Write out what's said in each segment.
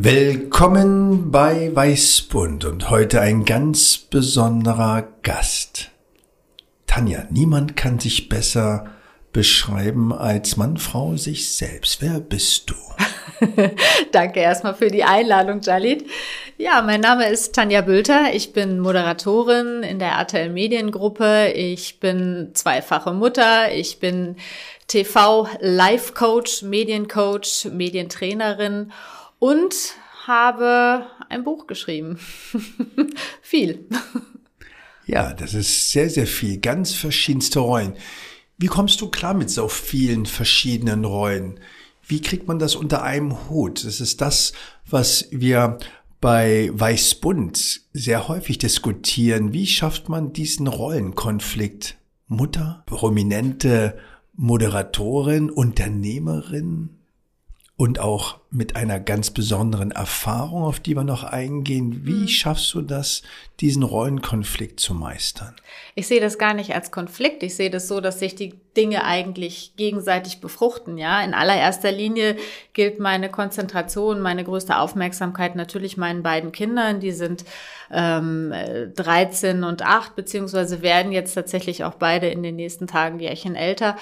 Willkommen bei Weißbund und heute ein ganz besonderer Gast. Tanja, niemand kann sich besser beschreiben als Mann, Frau, sich selbst. Wer bist du? Danke erstmal für die Einladung, Jalit. Ja, mein Name ist Tanja Bülter. Ich bin Moderatorin in der RTL Mediengruppe. Ich bin zweifache Mutter. Ich bin TV-Life-Coach, Mediencoach, Medientrainerin und habe ein Buch geschrieben. viel. Ja, das ist sehr, sehr viel. Ganz verschiedenste Rollen. Wie kommst du klar mit so vielen verschiedenen Rollen? Wie kriegt man das unter einem Hut? Das ist das, was wir bei Weißbund sehr häufig diskutieren. Wie schafft man diesen Rollenkonflikt? Mutter, prominente Moderatorin, Unternehmerin, und auch mit einer ganz besonderen Erfahrung, auf die wir noch eingehen. Wie mhm. schaffst du das, diesen Rollenkonflikt zu meistern? Ich sehe das gar nicht als Konflikt. Ich sehe das so, dass sich die Dinge eigentlich gegenseitig befruchten. Ja, in allererster Linie gilt meine Konzentration, meine größte Aufmerksamkeit natürlich meinen beiden Kindern. Die sind ähm, 13 und 8, beziehungsweise werden jetzt tatsächlich auch beide in den nächsten Tagen Jährchen älter.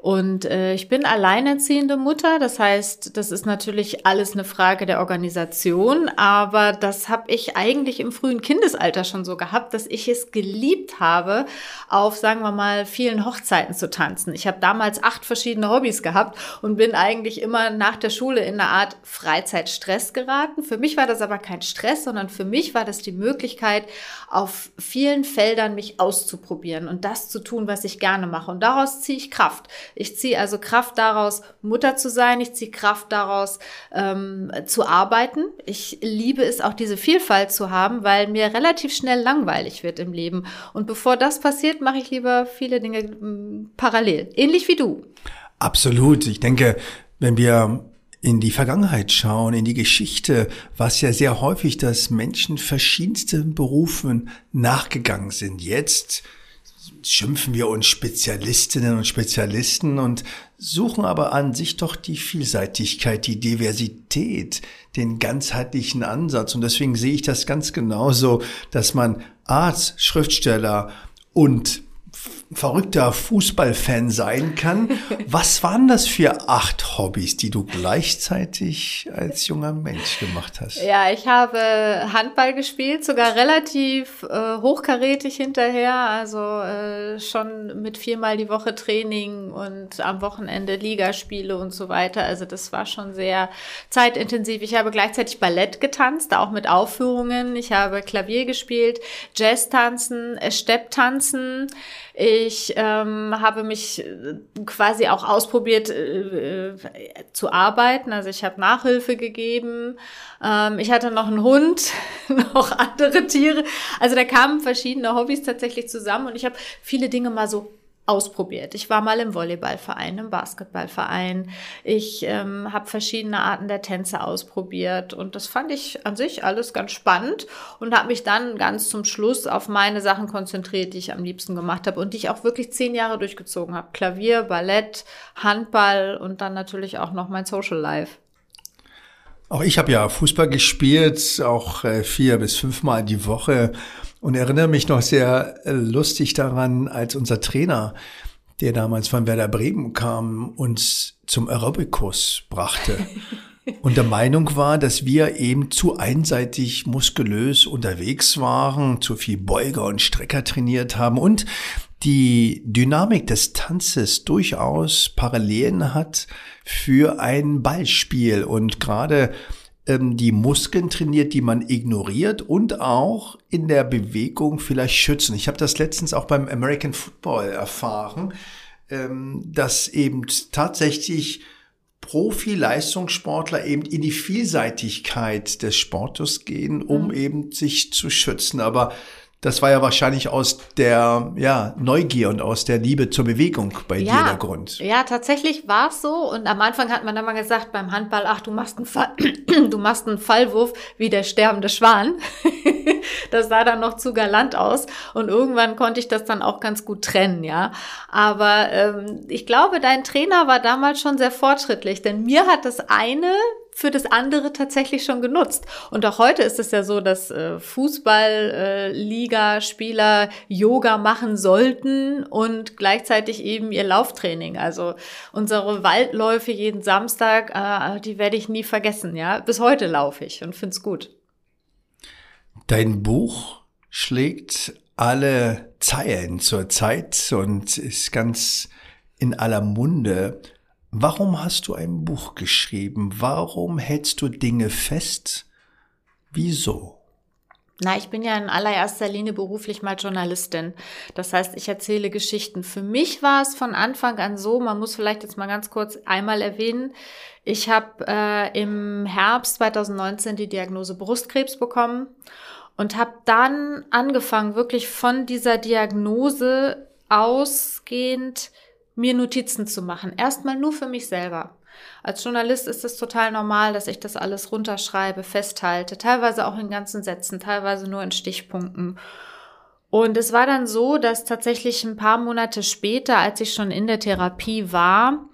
Und äh, ich bin alleinerziehende Mutter, das heißt, das ist natürlich alles eine Frage der Organisation, aber das habe ich eigentlich im frühen Kindesalter schon so gehabt, dass ich es geliebt habe, auf, sagen wir mal, vielen Hochzeiten zu tanzen. Ich habe damals acht verschiedene Hobbys gehabt und bin eigentlich immer nach der Schule in eine Art Freizeitstress geraten. Für mich war das aber kein Stress, sondern für mich war das die Möglichkeit, auf vielen Feldern mich auszuprobieren und das zu tun, was ich gerne mache. Und daraus ziehe ich Kraft. Ich ziehe also Kraft daraus, Mutter zu sein. Ich ziehe Kraft daraus, ähm, zu arbeiten. Ich liebe es auch, diese Vielfalt zu haben, weil mir relativ schnell langweilig wird im Leben. Und bevor das passiert, mache ich lieber viele Dinge ähm, parallel. Ähnlich wie du. Absolut. Ich denke, wenn wir in die Vergangenheit schauen, in die Geschichte, war es ja sehr häufig, dass Menschen verschiedensten Berufen nachgegangen sind. Jetzt schimpfen wir uns Spezialistinnen und Spezialisten und suchen aber an sich doch die Vielseitigkeit, die Diversität, den ganzheitlichen Ansatz. Und deswegen sehe ich das ganz genauso, dass man Arzt, Schriftsteller und verrückter Fußballfan sein kann. Was waren das für acht Hobbys, die du gleichzeitig als junger Mensch gemacht hast? Ja, ich habe Handball gespielt, sogar relativ äh, hochkarätig hinterher, also äh, schon mit viermal die Woche Training und am Wochenende Ligaspiele und so weiter. Also das war schon sehr zeitintensiv. Ich habe gleichzeitig Ballett getanzt, auch mit Aufführungen. Ich habe Klavier gespielt, Jazz tanzen, Stepptanzen. Ich ähm, habe mich äh, quasi auch ausprobiert äh, äh, zu arbeiten. Also ich habe Nachhilfe gegeben. Ähm, ich hatte noch einen Hund, noch andere Tiere. Also da kamen verschiedene Hobbys tatsächlich zusammen und ich habe viele Dinge mal so ausprobiert. Ich war mal im Volleyballverein, im Basketballverein. Ich ähm, habe verschiedene Arten der Tänze ausprobiert und das fand ich an sich alles ganz spannend und habe mich dann ganz zum Schluss auf meine Sachen konzentriert, die ich am liebsten gemacht habe und die ich auch wirklich zehn Jahre durchgezogen habe. Klavier, Ballett, Handball und dann natürlich auch noch mein Social Life. Auch ich habe ja Fußball gespielt, auch äh, vier bis fünfmal die Woche und erinnere mich noch sehr äh, lustig daran, als unser Trainer, der damals von Werder Bremen kam, uns zum Aerobikus brachte. und der Meinung war, dass wir eben zu einseitig muskulös unterwegs waren, zu viel Beuger und Strecker trainiert haben und die Dynamik des Tanzes durchaus Parallelen hat für ein Ballspiel und gerade ähm, die Muskeln trainiert, die man ignoriert und auch in der Bewegung vielleicht schützen. Ich habe das letztens auch beim American Football erfahren, ähm, dass eben tatsächlich Profi-Leistungssportler eben in die Vielseitigkeit des Sportes gehen, um mhm. eben sich zu schützen. Aber das war ja wahrscheinlich aus der ja, Neugier und aus der Liebe zur Bewegung bei ja, dir der Grund. Ja, tatsächlich war es so. Und am Anfang hat man dann mal gesagt beim Handball, ach, du machst einen, Fall, du machst einen Fallwurf wie der sterbende Schwan. das sah dann noch zu galant aus. Und irgendwann konnte ich das dann auch ganz gut trennen, ja. Aber ähm, ich glaube, dein Trainer war damals schon sehr fortschrittlich, denn mir hat das eine für das andere tatsächlich schon genutzt. Und auch heute ist es ja so, dass äh, Fußball-Liga-Spieler äh, Yoga machen sollten und gleichzeitig eben ihr Lauftraining. Also unsere Waldläufe jeden Samstag, äh, die werde ich nie vergessen. Ja, bis heute laufe ich und find's gut. Dein Buch schlägt alle Zeilen zur Zeit und ist ganz in aller Munde. Warum hast du ein Buch geschrieben? Warum hältst du Dinge fest? Wieso? Na, ich bin ja in allererster Linie beruflich mal Journalistin. Das heißt, ich erzähle Geschichten. Für mich war es von Anfang an so, man muss vielleicht jetzt mal ganz kurz einmal erwähnen, ich habe äh, im Herbst 2019 die Diagnose Brustkrebs bekommen und habe dann angefangen, wirklich von dieser Diagnose ausgehend mir Notizen zu machen. Erstmal nur für mich selber. Als Journalist ist es total normal, dass ich das alles runterschreibe, festhalte, teilweise auch in ganzen Sätzen, teilweise nur in Stichpunkten. Und es war dann so, dass tatsächlich ein paar Monate später, als ich schon in der Therapie war,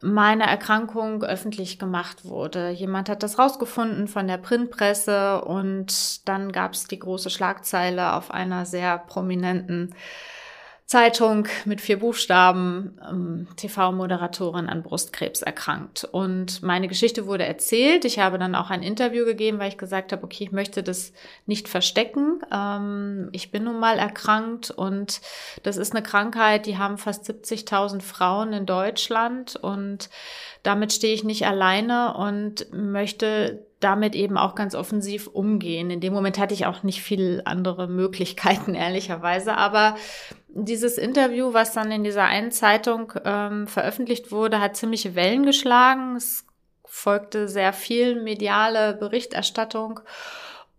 meine Erkrankung öffentlich gemacht wurde. Jemand hat das rausgefunden von der Printpresse und dann gab es die große Schlagzeile auf einer sehr prominenten Zeitung mit vier Buchstaben, ähm, TV-Moderatorin an Brustkrebs erkrankt. Und meine Geschichte wurde erzählt. Ich habe dann auch ein Interview gegeben, weil ich gesagt habe, okay, ich möchte das nicht verstecken. Ähm, ich bin nun mal erkrankt und das ist eine Krankheit, die haben fast 70.000 Frauen in Deutschland und damit stehe ich nicht alleine und möchte damit eben auch ganz offensiv umgehen. In dem Moment hatte ich auch nicht viel andere Möglichkeiten, ehrlicherweise. Aber dieses Interview, was dann in dieser einen Zeitung ähm, veröffentlicht wurde, hat ziemliche Wellen geschlagen. Es folgte sehr viel mediale Berichterstattung.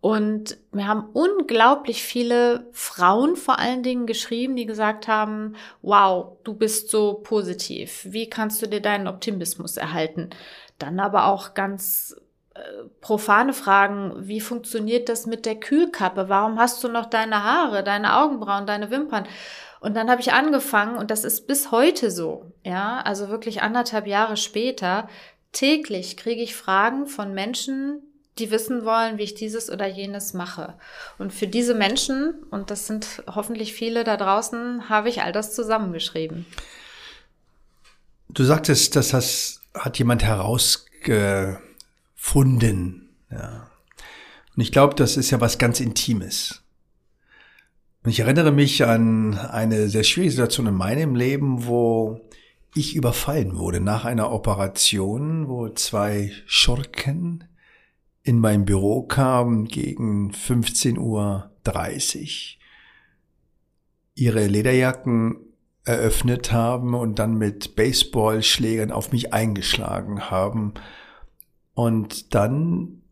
Und wir haben unglaublich viele Frauen vor allen Dingen geschrieben, die gesagt haben, wow, du bist so positiv. Wie kannst du dir deinen Optimismus erhalten? Dann aber auch ganz profane Fragen, wie funktioniert das mit der Kühlkappe? Warum hast du noch deine Haare, deine Augenbrauen, deine Wimpern? Und dann habe ich angefangen, und das ist bis heute so, ja, also wirklich anderthalb Jahre später, täglich kriege ich Fragen von Menschen, die wissen wollen, wie ich dieses oder jenes mache. Und für diese Menschen, und das sind hoffentlich viele da draußen, habe ich all das zusammengeschrieben. Du sagtest, dass das hat jemand herausge gefunden. Ja. Und ich glaube, das ist ja was ganz Intimes. Und ich erinnere mich an eine sehr schwierige Situation in meinem Leben, wo ich überfallen wurde nach einer Operation, wo zwei Schurken in mein Büro kamen gegen 15.30 Uhr, ihre Lederjacken eröffnet haben und dann mit Baseballschlägern auf mich eingeschlagen haben und dann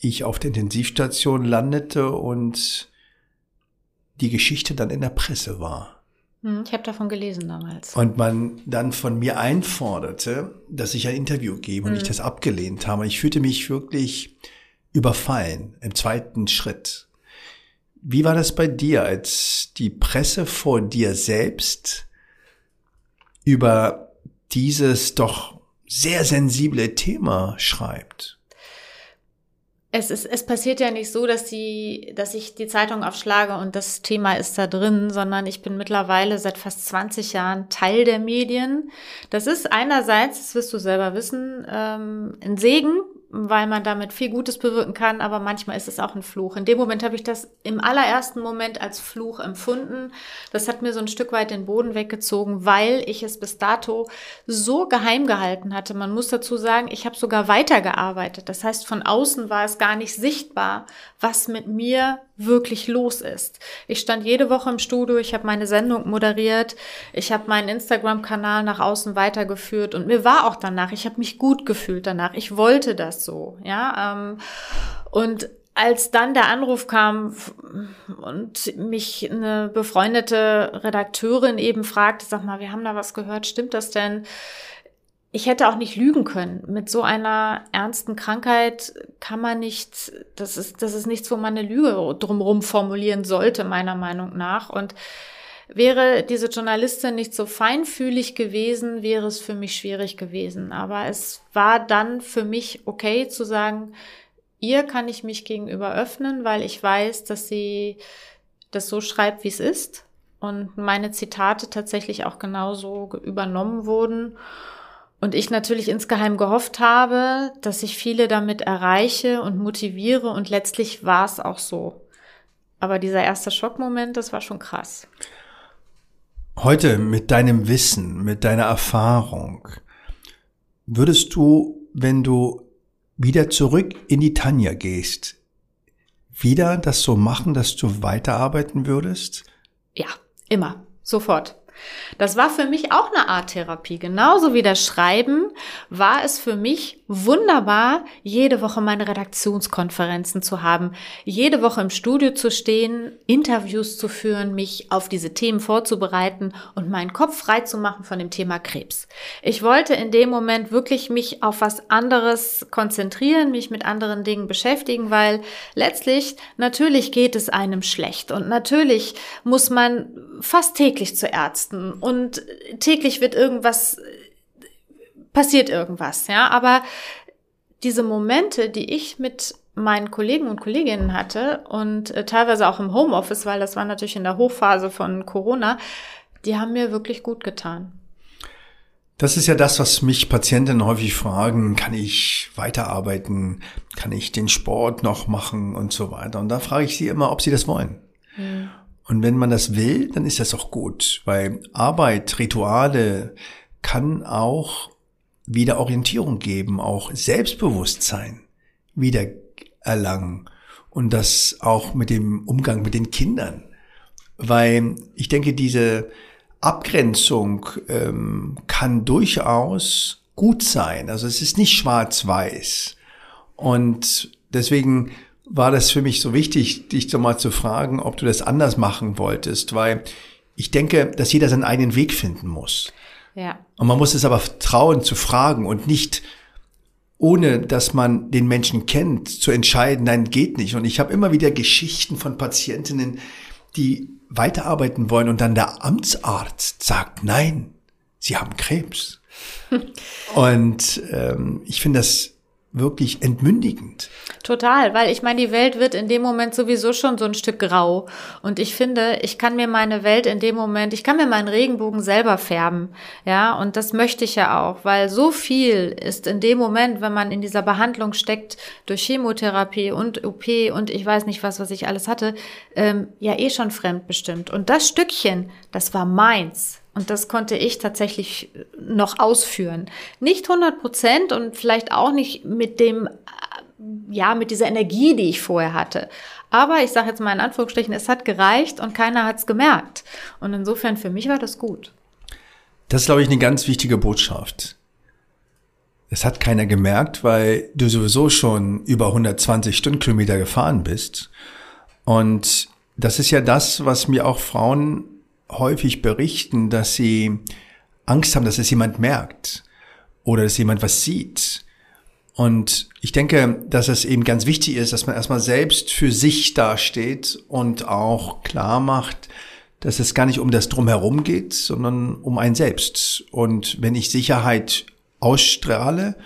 ich auf der Intensivstation landete und die Geschichte dann in der Presse war. Hm, ich habe davon gelesen damals. Und man dann von mir einforderte, dass ich ein Interview gebe und ich hm. das abgelehnt habe. Ich fühlte mich wirklich überfallen im zweiten Schritt. Wie war das bei dir, als die Presse vor dir selbst über dieses doch sehr sensible Thema schreibt. Es, ist, es passiert ja nicht so, dass, die, dass ich die Zeitung aufschlage und das Thema ist da drin, sondern ich bin mittlerweile seit fast 20 Jahren Teil der Medien. Das ist einerseits, das wirst du selber wissen, ähm, ein Segen, weil man damit viel Gutes bewirken kann, aber manchmal ist es auch ein Fluch. In dem Moment habe ich das im allerersten Moment als Fluch empfunden. Das hat mir so ein Stück weit den Boden weggezogen, weil ich es bis dato so geheim gehalten hatte. Man muss dazu sagen, ich habe sogar weitergearbeitet. Das heißt, von außen war es gar nicht sichtbar, was mit mir wirklich los ist. Ich stand jede Woche im Studio, ich habe meine Sendung moderiert, ich habe meinen Instagram-Kanal nach außen weitergeführt und mir war auch danach, ich habe mich gut gefühlt danach. Ich wollte das so, ja. Ähm, und als dann der Anruf kam und mich eine befreundete Redakteurin eben fragte, sag mal, wir haben da was gehört, stimmt das denn? ich hätte auch nicht lügen können. Mit so einer ernsten Krankheit kann man nicht, das ist, das ist nichts, wo man eine Lüge drumherum formulieren sollte, meiner Meinung nach. Und wäre diese Journalistin nicht so feinfühlig gewesen, wäre es für mich schwierig gewesen. Aber es war dann für mich okay zu sagen, ihr kann ich mich gegenüber öffnen, weil ich weiß, dass sie das so schreibt, wie es ist. Und meine Zitate tatsächlich auch genauso übernommen wurden. Und ich natürlich insgeheim gehofft habe, dass ich viele damit erreiche und motiviere und letztlich war es auch so. Aber dieser erste Schockmoment, das war schon krass. Heute mit deinem Wissen, mit deiner Erfahrung, würdest du, wenn du wieder zurück in die Tanja gehst, wieder das so machen, dass du weiterarbeiten würdest? Ja, immer, sofort. Das war für mich auch eine Art Therapie. Genauso wie das Schreiben war es für mich wunderbar, jede Woche meine Redaktionskonferenzen zu haben, jede Woche im Studio zu stehen, Interviews zu führen, mich auf diese Themen vorzubereiten und meinen Kopf frei zu machen von dem Thema Krebs. Ich wollte in dem Moment wirklich mich auf was anderes konzentrieren, mich mit anderen Dingen beschäftigen, weil letztlich natürlich geht es einem schlecht und natürlich muss man fast täglich zu Ärzten und täglich wird irgendwas passiert irgendwas, ja. Aber diese Momente, die ich mit meinen Kollegen und Kolleginnen hatte und äh, teilweise auch im Homeoffice, weil das war natürlich in der Hochphase von Corona, die haben mir wirklich gut getan. Das ist ja das, was mich Patienten häufig fragen, kann ich weiterarbeiten, kann ich den Sport noch machen und so weiter. Und da frage ich sie immer, ob sie das wollen. Mhm. Und wenn man das will, dann ist das auch gut, weil Arbeit, Rituale kann auch wieder Orientierung geben, auch Selbstbewusstsein wieder erlangen und das auch mit dem Umgang mit den Kindern. Weil ich denke, diese Abgrenzung ähm, kann durchaus gut sein. Also es ist nicht schwarz-weiß. Und deswegen war das für mich so wichtig, dich so mal zu fragen, ob du das anders machen wolltest, weil ich denke, dass jeder seinen eigenen Weg finden muss. Ja. Und man muss es aber trauen zu fragen und nicht ohne dass man den Menschen kennt, zu entscheiden, nein, geht nicht. Und ich habe immer wieder Geschichten von Patientinnen, die weiterarbeiten wollen und dann der Amtsarzt sagt, nein, sie haben Krebs. und ähm, ich finde das wirklich entmündigend. Total, weil ich meine, die Welt wird in dem Moment sowieso schon so ein Stück grau. Und ich finde, ich kann mir meine Welt in dem Moment, ich kann mir meinen Regenbogen selber färben. Ja, und das möchte ich ja auch, weil so viel ist in dem Moment, wenn man in dieser Behandlung steckt, durch Chemotherapie und OP und ich weiß nicht was, was ich alles hatte, ähm, ja eh schon fremdbestimmt. Und das Stückchen, das war meins. Und das konnte ich tatsächlich noch ausführen. Nicht 100 Prozent und vielleicht auch nicht mit dem, ja, mit dieser Energie, die ich vorher hatte. Aber ich sage jetzt mal in Anführungsstrichen, es hat gereicht und keiner hat es gemerkt. Und insofern für mich war das gut. Das ist, glaube ich, eine ganz wichtige Botschaft. Es hat keiner gemerkt, weil du sowieso schon über 120 Stundenkilometer gefahren bist. Und das ist ja das, was mir auch Frauen häufig berichten, dass sie Angst haben, dass es jemand merkt oder dass jemand was sieht. Und ich denke, dass es eben ganz wichtig ist, dass man erstmal selbst für sich dasteht und auch klar macht, dass es gar nicht um das Drumherum geht, sondern um ein Selbst. Und wenn ich Sicherheit ausstrahle,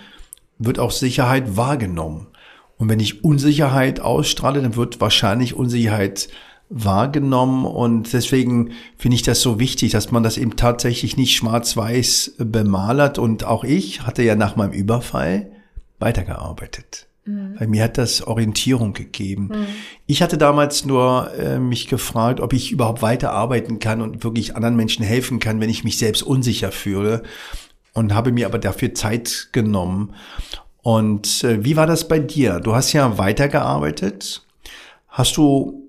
wird auch Sicherheit wahrgenommen. Und wenn ich Unsicherheit ausstrahle, dann wird wahrscheinlich Unsicherheit wahrgenommen und deswegen finde ich das so wichtig, dass man das eben tatsächlich nicht schwarz-weiß bemalert und auch ich hatte ja nach meinem Überfall weitergearbeitet. Mhm. Weil mir hat das Orientierung gegeben. Mhm. Ich hatte damals nur äh, mich gefragt, ob ich überhaupt weiterarbeiten kann und wirklich anderen Menschen helfen kann, wenn ich mich selbst unsicher fühle. Und habe mir aber dafür Zeit genommen. Und äh, wie war das bei dir? Du hast ja weitergearbeitet. Hast du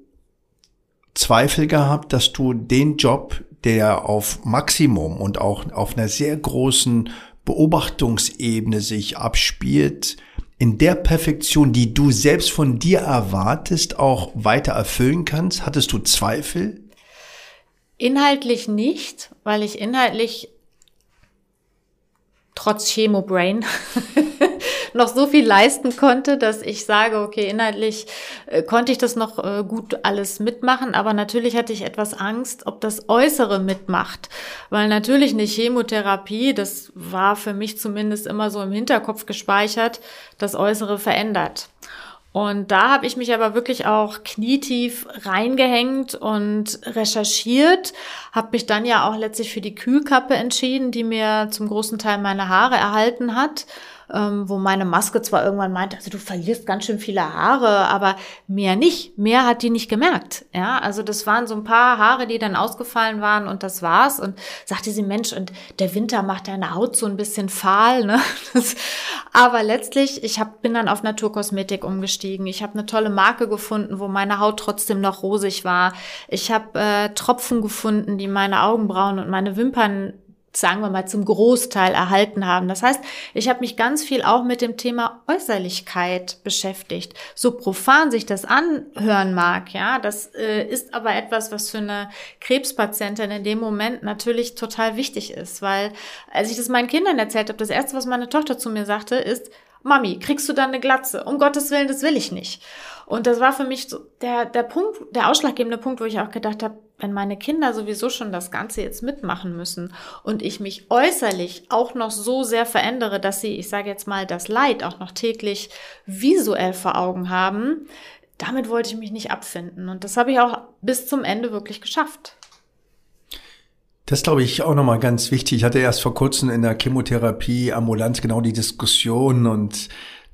Zweifel gehabt, dass du den Job, der auf Maximum und auch auf einer sehr großen Beobachtungsebene sich abspielt, in der Perfektion, die du selbst von dir erwartest, auch weiter erfüllen kannst? Hattest du Zweifel? Inhaltlich nicht, weil ich inhaltlich trotz Chemo-Brain noch so viel leisten konnte, dass ich sage, okay, inhaltlich äh, konnte ich das noch äh, gut alles mitmachen, aber natürlich hatte ich etwas Angst, ob das Äußere mitmacht, weil natürlich eine Chemotherapie, das war für mich zumindest immer so im Hinterkopf gespeichert, das Äußere verändert. Und da habe ich mich aber wirklich auch knietief reingehängt und recherchiert, habe mich dann ja auch letztlich für die Kühlkappe entschieden, die mir zum großen Teil meine Haare erhalten hat ähm, wo meine Maske zwar irgendwann meinte, also du verlierst ganz schön viele Haare, aber mehr nicht. Mehr hat die nicht gemerkt. Ja, also das waren so ein paar Haare, die dann ausgefallen waren und das war's. Und sagte sie, Mensch, und der Winter macht deine Haut so ein bisschen fahl. Ne? Das, aber letztlich, ich hab, bin dann auf Naturkosmetik umgestiegen. Ich habe eine tolle Marke gefunden, wo meine Haut trotzdem noch rosig war. Ich habe äh, Tropfen gefunden, die meine Augenbrauen und meine Wimpern sagen wir mal, zum Großteil erhalten haben. Das heißt, ich habe mich ganz viel auch mit dem Thema Äußerlichkeit beschäftigt. So profan sich das anhören mag, ja, das äh, ist aber etwas, was für eine Krebspatientin in dem Moment natürlich total wichtig ist, weil als ich das meinen Kindern erzählt habe, das erste, was meine Tochter zu mir sagte, ist, Mami, kriegst du dann eine Glatze? Um Gottes Willen, das will ich nicht. Und das war für mich so der, der Punkt, der ausschlaggebende Punkt, wo ich auch gedacht habe, wenn meine Kinder sowieso schon das Ganze jetzt mitmachen müssen und ich mich äußerlich auch noch so sehr verändere, dass sie, ich sage jetzt mal, das Leid auch noch täglich visuell vor Augen haben, damit wollte ich mich nicht abfinden. Und das habe ich auch bis zum Ende wirklich geschafft. Das glaube ich auch nochmal ganz wichtig. Ich hatte erst vor kurzem in der Chemotherapie ambulant genau die Diskussion und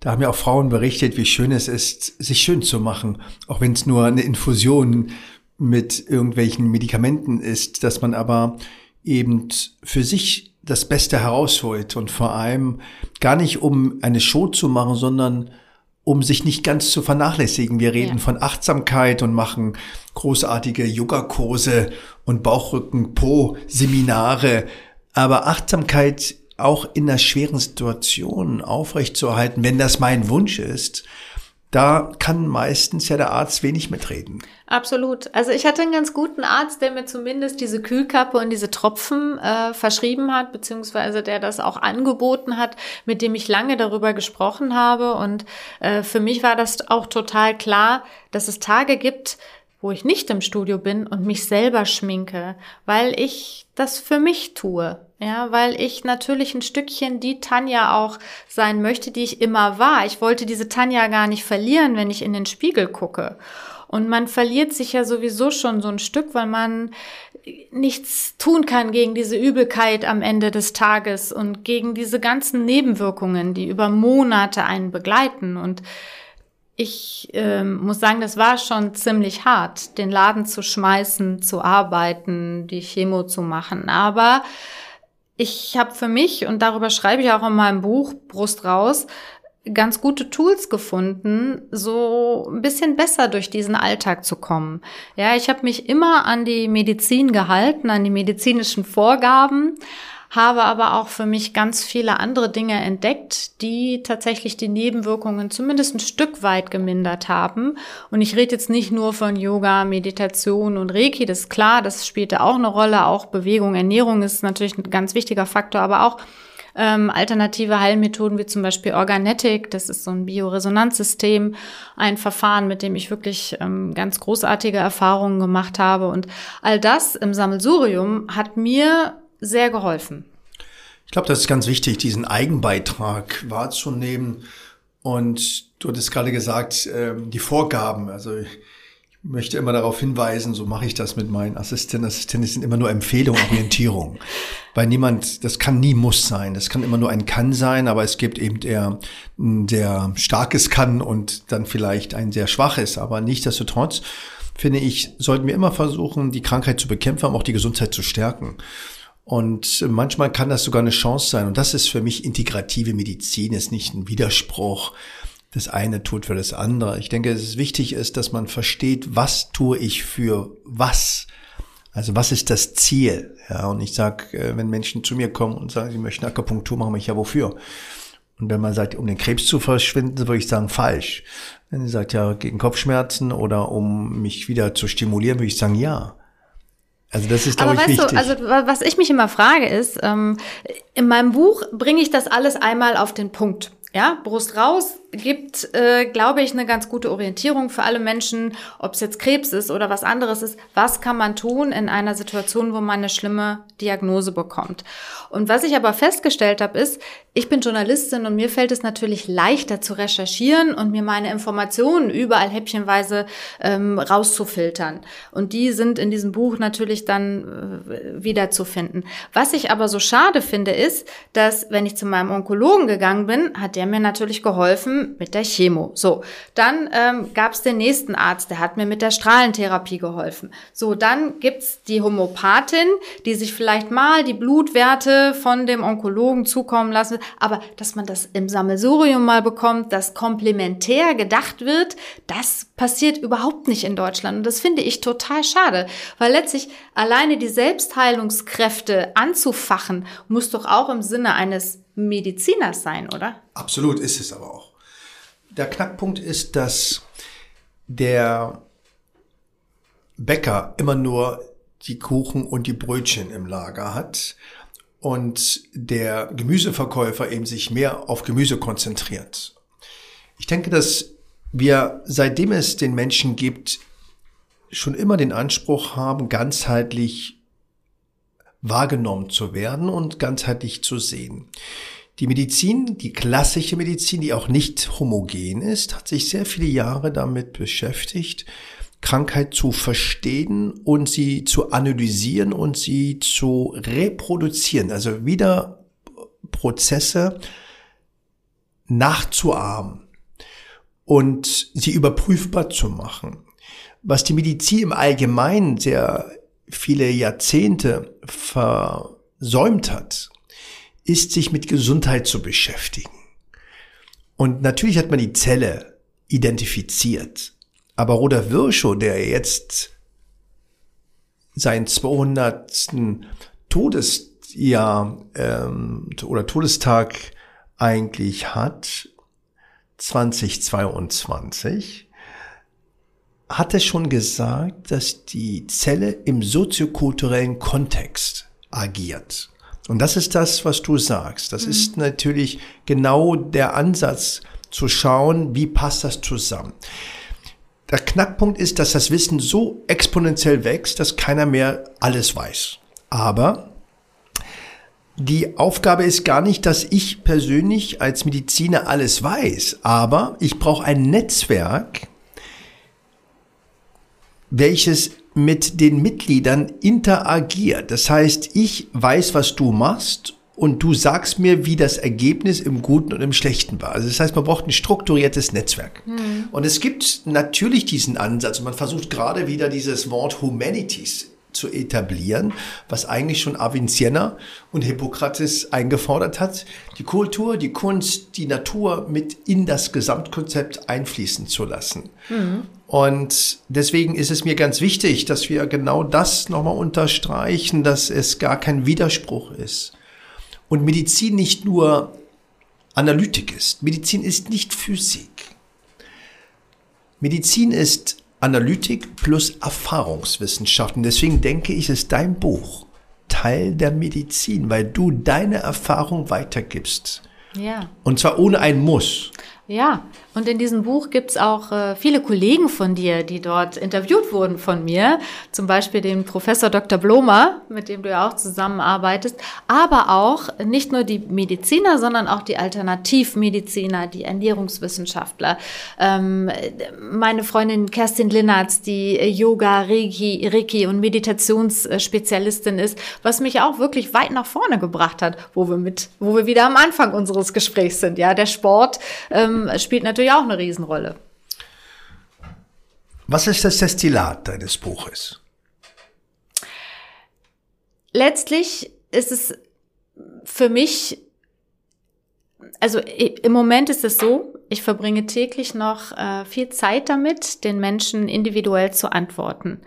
da haben ja auch Frauen berichtet, wie schön es ist, sich schön zu machen, auch wenn es nur eine Infusion mit irgendwelchen Medikamenten ist, dass man aber eben für sich das Beste herausholt und vor allem gar nicht um eine Show zu machen, sondern um sich nicht ganz zu vernachlässigen. Wir reden ja. von Achtsamkeit und machen großartige Yogakurse und Bauchrücken-Po-Seminare. Aber Achtsamkeit auch in einer schweren Situation aufrechtzuerhalten, wenn das mein Wunsch ist, da kann meistens ja der Arzt wenig mitreden. Absolut. Also ich hatte einen ganz guten Arzt, der mir zumindest diese Kühlkappe und diese Tropfen äh, verschrieben hat, beziehungsweise der das auch angeboten hat, mit dem ich lange darüber gesprochen habe. Und äh, für mich war das auch total klar, dass es Tage gibt, wo ich nicht im Studio bin und mich selber schminke, weil ich das für mich tue. Ja, weil ich natürlich ein Stückchen die Tanja auch sein möchte, die ich immer war. Ich wollte diese Tanja gar nicht verlieren, wenn ich in den Spiegel gucke. Und man verliert sich ja sowieso schon so ein Stück, weil man nichts tun kann gegen diese Übelkeit am Ende des Tages und gegen diese ganzen Nebenwirkungen, die über Monate einen begleiten. Und ich ähm, muss sagen, das war schon ziemlich hart, den Laden zu schmeißen, zu arbeiten, die Chemo zu machen. Aber ich habe für mich, und darüber schreibe ich auch in meinem Buch Brust raus, ganz gute Tools gefunden, so ein bisschen besser durch diesen Alltag zu kommen. Ja, ich habe mich immer an die Medizin gehalten, an die medizinischen Vorgaben, habe aber auch für mich ganz viele andere Dinge entdeckt, die tatsächlich die Nebenwirkungen zumindest ein Stück weit gemindert haben. Und ich rede jetzt nicht nur von Yoga, Meditation und Reiki, das ist klar, das spielte auch eine Rolle. Auch Bewegung, Ernährung ist natürlich ein ganz wichtiger Faktor, aber auch ähm, alternative Heilmethoden wie zum Beispiel Organetic, das ist so ein Bioresonanzsystem, ein Verfahren, mit dem ich wirklich ähm, ganz großartige Erfahrungen gemacht habe. Und all das im Sammelsurium hat mir sehr geholfen. Ich glaube, das ist ganz wichtig, diesen Eigenbeitrag wahrzunehmen. Und du hattest gerade gesagt, ähm, die Vorgaben. Also ich möchte immer darauf hinweisen, so mache ich das mit meinen Assistenten. Assistenten sind immer nur Empfehlungen, Orientierung. Weil niemand, das kann nie muss sein. Das kann immer nur ein kann sein, aber es gibt eben ein sehr starkes kann und dann vielleicht ein sehr schwaches. Aber nichtsdestotrotz finde ich, sollten wir immer versuchen, die Krankheit zu bekämpfen, aber auch die Gesundheit zu stärken. Und manchmal kann das sogar eine Chance sein. Und das ist für mich integrative Medizin, ist nicht ein Widerspruch das eine tut für das andere. Ich denke, es wichtig ist, dass man versteht, was tue ich für was. Also was ist das Ziel? Ja, und ich sage, äh, wenn Menschen zu mir kommen und sagen, sie möchten Akupunktur machen, ich ja wofür? Und wenn man sagt, um den Krebs zu verschwinden, würde ich sagen, falsch. Wenn sie sagt, ja, gegen Kopfschmerzen oder um mich wieder zu stimulieren, würde ich sagen, ja. Also das ist, glaube ich, wichtig. Du, also was ich mich immer frage ist, ähm, in meinem Buch bringe ich das alles einmal auf den Punkt. Ja, Brust raus, gibt, äh, glaube ich, eine ganz gute Orientierung für alle Menschen, ob es jetzt Krebs ist oder was anderes ist. Was kann man tun in einer Situation, wo man eine schlimme Diagnose bekommt? Und was ich aber festgestellt habe, ist, ich bin Journalistin und mir fällt es natürlich leichter zu recherchieren und mir meine Informationen überall häppchenweise ähm, rauszufiltern. Und die sind in diesem Buch natürlich dann äh, wiederzufinden. Was ich aber so schade finde, ist, dass wenn ich zu meinem Onkologen gegangen bin, hat der mir natürlich geholfen, mit der Chemo. So, dann ähm, gab es den nächsten Arzt, der hat mir mit der Strahlentherapie geholfen. So, dann gibt's die Homopathin, die sich vielleicht mal die Blutwerte von dem Onkologen zukommen lassen, aber dass man das im Sammelsurium mal bekommt, dass komplementär gedacht wird, das passiert überhaupt nicht in Deutschland. Und das finde ich total schade, weil letztlich alleine die Selbstheilungskräfte anzufachen, muss doch auch im Sinne eines Mediziners sein, oder? Absolut ist es aber auch der Knackpunkt ist, dass der Bäcker immer nur die Kuchen und die Brötchen im Lager hat und der Gemüseverkäufer eben sich mehr auf Gemüse konzentriert. Ich denke, dass wir, seitdem es den Menschen gibt, schon immer den Anspruch haben, ganzheitlich wahrgenommen zu werden und ganzheitlich zu sehen. Die Medizin, die klassische Medizin, die auch nicht homogen ist, hat sich sehr viele Jahre damit beschäftigt, Krankheit zu verstehen und sie zu analysieren und sie zu reproduzieren, also wieder Prozesse nachzuahmen und sie überprüfbar zu machen. Was die Medizin im Allgemeinen sehr viele Jahrzehnte versäumt hat, ist, sich mit Gesundheit zu beschäftigen. Und natürlich hat man die Zelle identifiziert. Aber Roder Virchow, der jetzt seinen 200. Todesjahr ähm, oder Todestag eigentlich hat, 2022, hat er schon gesagt, dass die Zelle im soziokulturellen Kontext agiert. Und das ist das, was du sagst. Das mhm. ist natürlich genau der Ansatz zu schauen, wie passt das zusammen. Der Knackpunkt ist, dass das Wissen so exponentiell wächst, dass keiner mehr alles weiß. Aber die Aufgabe ist gar nicht, dass ich persönlich als Mediziner alles weiß, aber ich brauche ein Netzwerk, welches mit den Mitgliedern interagiert. Das heißt, ich weiß, was du machst und du sagst mir, wie das Ergebnis im Guten und im Schlechten war. Also das heißt, man braucht ein strukturiertes Netzwerk. Mhm. Und es gibt natürlich diesen Ansatz und man versucht gerade wieder dieses Wort Humanities zu etablieren, was eigentlich schon Avicenna und Hippokrates eingefordert hat, die Kultur, die Kunst, die Natur mit in das Gesamtkonzept einfließen zu lassen. Mhm. Und deswegen ist es mir ganz wichtig, dass wir genau das nochmal unterstreichen, dass es gar kein Widerspruch ist. Und Medizin nicht nur Analytik ist. Medizin ist nicht Physik. Medizin ist Analytik plus Erfahrungswissenschaften. Deswegen denke ich, ist dein Buch Teil der Medizin, weil du deine Erfahrung weitergibst. Ja. Und zwar ohne ein Muss. Ja, Und in diesem Buch gibt's auch äh, viele Kollegen von dir, die dort interviewt wurden von mir. Zum Beispiel den Professor Dr. Blomer, mit dem du ja auch zusammenarbeitest. Aber auch nicht nur die Mediziner, sondern auch die Alternativmediziner, die Ernährungswissenschaftler. Ähm, meine Freundin Kerstin Linnertz, die Yoga, Reiki, Reiki und Meditationsspezialistin ist, was mich auch wirklich weit nach vorne gebracht hat, wo wir mit, wo wir wieder am Anfang unseres Gesprächs sind. Ja, der Sport ähm, spielt natürlich natürlich auch eine Riesenrolle. Was ist das Destillat deines Buches? Letztlich ist es für mich, also im Moment ist es so, ich verbringe täglich noch äh, viel Zeit damit, den Menschen individuell zu antworten.